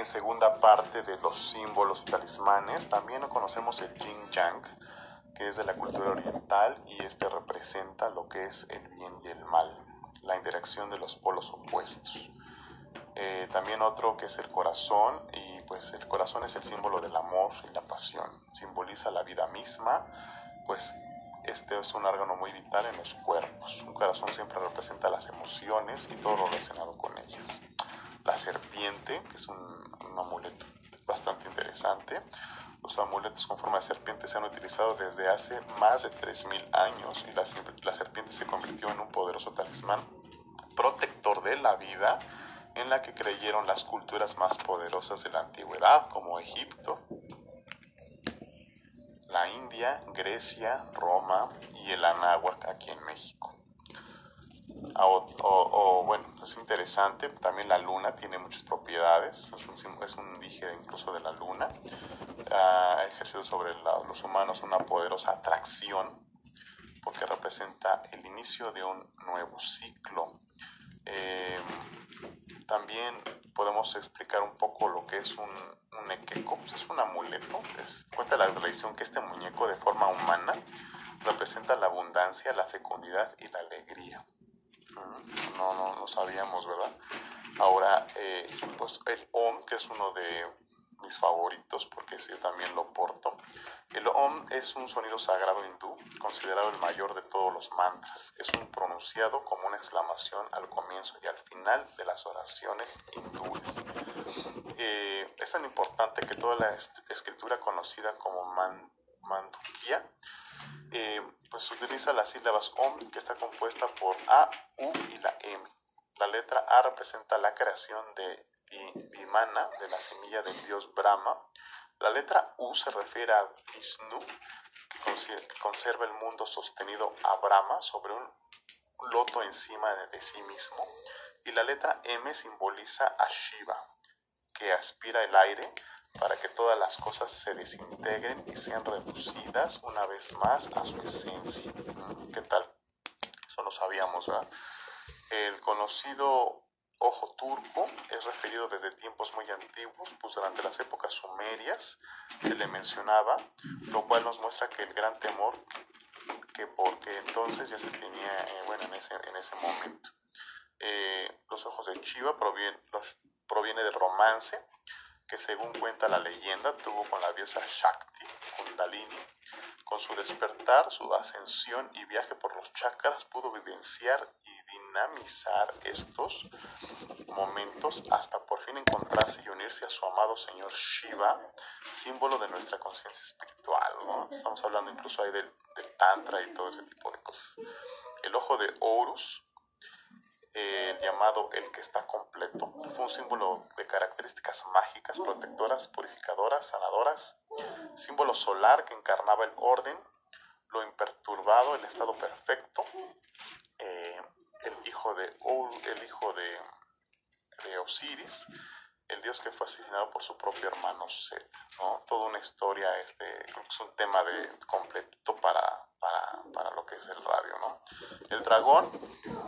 en segunda parte de los símbolos y talismanes, también conocemos el yin yang, que es de la cultura oriental y este representa lo que es el bien y el mal, la interacción de los polos opuestos. Eh, también otro que es el corazón y pues el corazón es el símbolo del amor y la pasión, simboliza la vida misma, pues este es un órgano muy vital en los cuerpos. Un corazón siempre representa las emociones y todo lo relacionado con ellas. La serpiente, que es un, amuleto bastante interesante, los amuletos con forma de serpiente se han utilizado desde hace más de 3.000 años y la, la serpiente se convirtió en un poderoso talismán protector de la vida en la que creyeron las culturas más poderosas de la antigüedad, como Egipto, la India, Grecia, Roma y el Anáhuac aquí en México. Ah, o, bueno, es interesante, también la luna tiene muchas propiedades, es un, es dije incluso de la luna, ha ejercido sobre la, los humanos una poderosa atracción porque representa el inicio de un nuevo ciclo. Eh, también podemos explicar un poco lo que es un, un equeco, pues es un amuleto, es, cuenta la tradición que este muñeco de forma humana representa la abundancia, la fecundidad y la alegría. No, no, no sabíamos, ¿verdad? Ahora, eh, pues el OM, que es uno de mis favoritos porque yo también lo porto. El OM es un sonido sagrado hindú, considerado el mayor de todos los mantras. Es un pronunciado como una exclamación al comienzo y al final de las oraciones hindúes. Eh, es tan importante que toda la escritura conocida como man, eh, pues utiliza las sílabas OM que está compuesta por A, U y la M. La letra A representa la creación de Vimana, de la semilla del dios Brahma. La letra U se refiere a Vishnu, que conserva el mundo sostenido a Brahma sobre un loto encima de sí mismo. Y la letra M simboliza a Shiva, que aspira el aire para que todas las cosas se desintegren y sean reducidas una vez más a su esencia. ¿Qué tal? Eso lo sabíamos, ¿verdad? El conocido ojo turco es referido desde tiempos muy antiguos, pues durante las épocas sumerias se le mencionaba, lo cual nos muestra que el gran temor que porque entonces ya se tenía, eh, bueno, en ese, en ese momento. Eh, los ojos de Chiva provienen, los, proviene del romance que según cuenta la leyenda tuvo con la diosa Shakti, Kundalini. Con su despertar, su ascensión y viaje por los chakras pudo vivenciar y dinamizar estos momentos hasta por fin encontrarse y unirse a su amado señor Shiva, símbolo de nuestra conciencia espiritual. ¿no? Estamos hablando incluso ahí del, del, Tantra y todo ese tipo de cosas. El ojo de Horus eh, llamado el que está completo. Fue un símbolo de características mágicas, protectoras, purificadoras, sanadoras, símbolo solar que encarnaba el orden, lo imperturbado, el estado perfecto, eh, el hijo de el hijo de, de, Osiris, el dios que fue asesinado por su propio hermano Set, ¿no? Toda una historia, este, es un tema de completo para, para, para, lo que es el radio, ¿no? El dragón,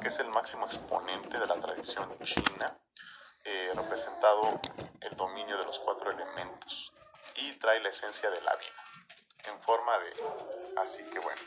que es el máximo exponente de la tradición china, eh, representado el dominio de los cuatro elementos y trae la esencia de la vida en forma de... Así que bueno.